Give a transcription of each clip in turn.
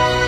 oh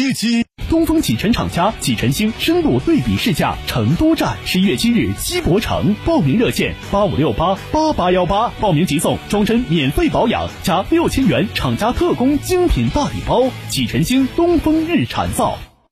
七七东风启辰厂家启辰星深度对比试驾成都站，十一月七日西博城，报名热线八五六八八八幺八，报名即送装帧免费保养加六千元厂家特供精品大礼包。启辰星东风日产造。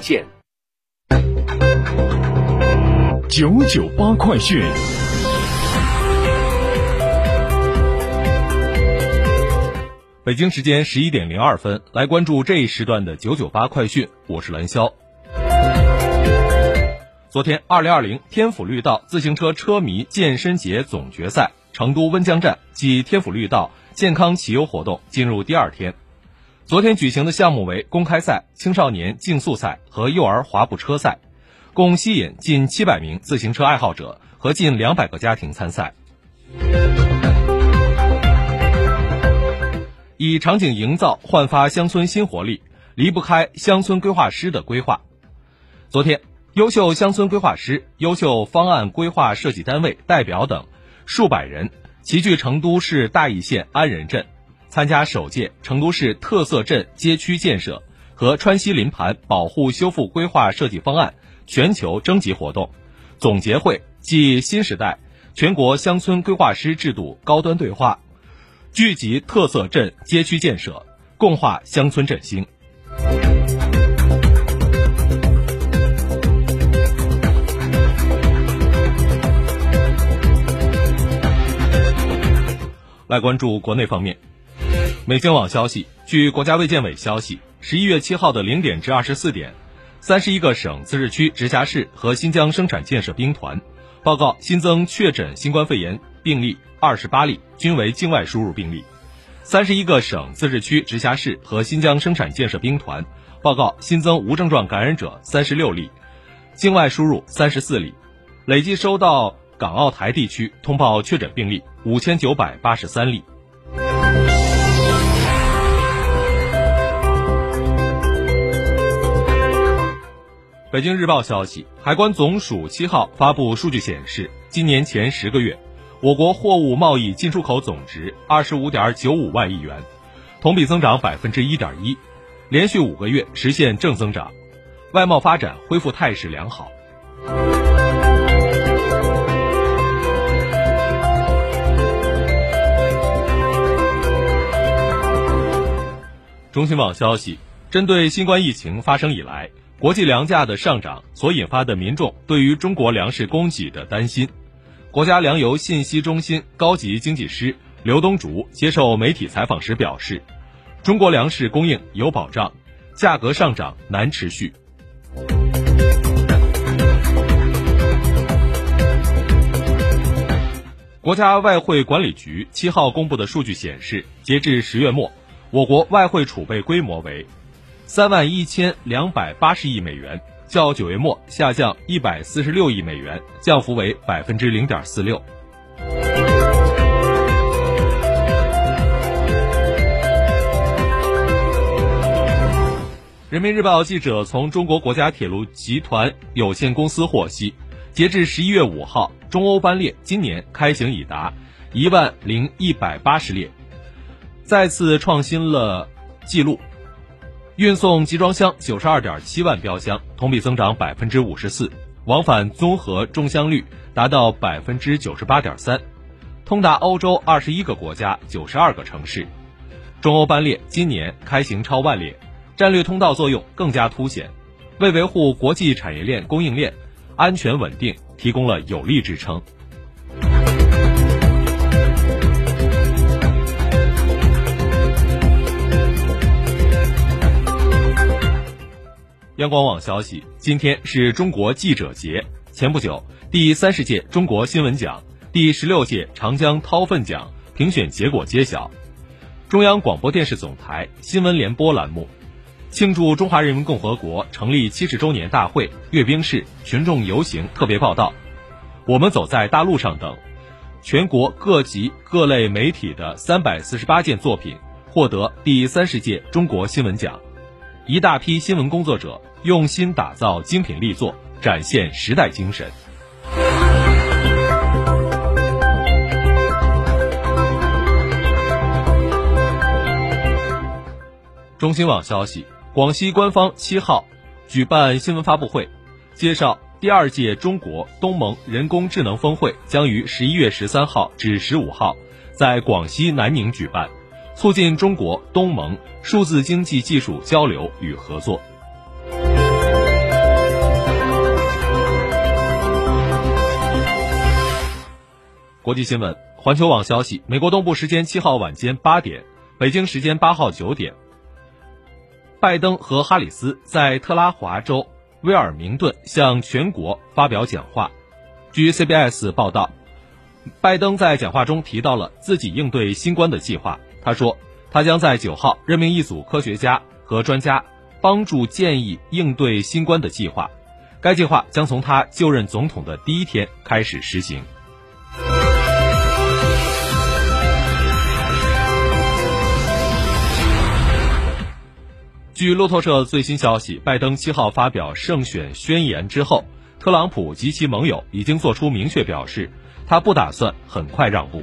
线九九八快讯，北京时间十一点零二分，来关注这一时段的九九八快讯。我是蓝霄。昨天，二零二零天府绿道自行车车迷健身节总决赛成都温江站暨天府绿道健康骑游活动进入第二天。昨天举行的项目为公开赛、青少年竞速赛和幼儿滑步车赛，共吸引近七百名自行车爱好者和近两百个家庭参赛。以场景营造焕发乡村新活力，离不开乡村规划师的规划。昨天，优秀乡村规划师、优秀方案规划设计单位代表等数百人齐聚成都市大邑县安仁镇。参加首届成都市特色镇街区建设和川西林盘保护修复规划设计方案全球征集活动总结会暨新时代全国乡村规划师制度高端对话，聚集特色镇街区建设，共话乡村振兴。来关注国内方面。美新网消息，据国家卫健委消息，十一月七号的零点至二十四点，三十一个省、自治区、直辖市和新疆生产建设兵团报告新增确诊新冠肺炎病例二十八例，均为境外输入病例。三十一个省、自治区、直辖市和新疆生产建设兵团报告新增无症状感染者三十六例，境外输入三十四例，累计收到港澳台地区通报确诊病例五千九百八十三例。北京日报消息，海关总署七号发布数据显示，今年前十个月，我国货物贸易进出口总值二十五点九五万亿元，同比增长百分之一点一，连续五个月实现正增长，外贸发展恢复态势良好。中新网消息，针对新冠疫情发生以来。国际粮价的上涨所引发的民众对于中国粮食供给的担心，国家粮油信息中心高级经济师刘东竹接受媒体采访时表示，中国粮食供应有保障，价格上涨难持续。国家外汇管理局七号公布的数据显示，截至十月末，我国外汇储备规模为三万一千两百八十亿美元，较九月末下降一百四十六亿美元，降幅为百分之零点四六。人民日报记者从中国国家铁路集团有限公司获悉，截至十一月五号，中欧班列今年开行已达一万零一百八十列，再次创新了纪录，运送集装箱九十二点七万标箱，同比增长百分之五十四，往返综合中箱率达到百分之九十八点三，通达欧洲二十一个国家九十二个城市，中欧班列今年开行超万列。战略通道作用更加凸显，为维护国际产业链供应链安全稳定提供了有力支撑。央广网消息，今天是中国记者节。前不久，第三十届中国新闻奖、第十六届长江韬奋奖评选结果揭晓。中央广播电视总台新闻联播栏目。庆祝中华人民共和国成立七十周年大会阅兵式群众游行特别报道，我们走在大路上等，全国各级各类媒体的三百四十八件作品获得第三十届中国新闻奖，一大批新闻工作者用心打造精品力作，展现时代精神。中新网消息。广西官方七号举办新闻发布会，介绍第二届中国东盟人工智能峰会将于十一月十三号至十五号在广西南宁举办，促进中国东盟数字经济技术交流与合作。国际新闻，环球网消息，美国东部时间七号晚间八点，北京时间八号九点。拜登和哈里斯在特拉华州威尔明顿向全国发表讲话。据 CBS 报道，拜登在讲话中提到了自己应对新冠的计划。他说，他将在九号任命一组科学家和专家，帮助建议应对新冠的计划。该计划将从他就任总统的第一天开始实行。据路透社最新消息，拜登七号发表胜选宣言之后，特朗普及其盟友已经做出明确表示，他不打算很快让步。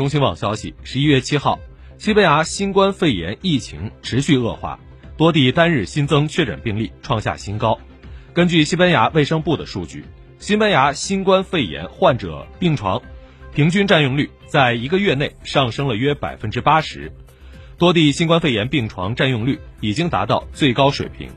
中新网消息，十一月七号，西班牙新冠肺炎疫情持续恶化，多地单日新增确诊病例创下新高。根据西班牙卫生部的数据，西班牙新冠肺炎患者病床。平均占用率在一个月内上升了约百分之八十，多地新冠肺炎病床占用率已经达到最高水平。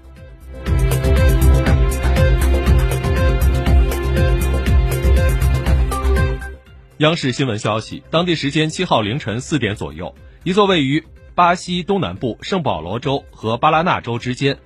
央视新闻消息，当地时间七号凌晨四点左右，一座位于巴西东南部圣保罗州和巴拉纳州之间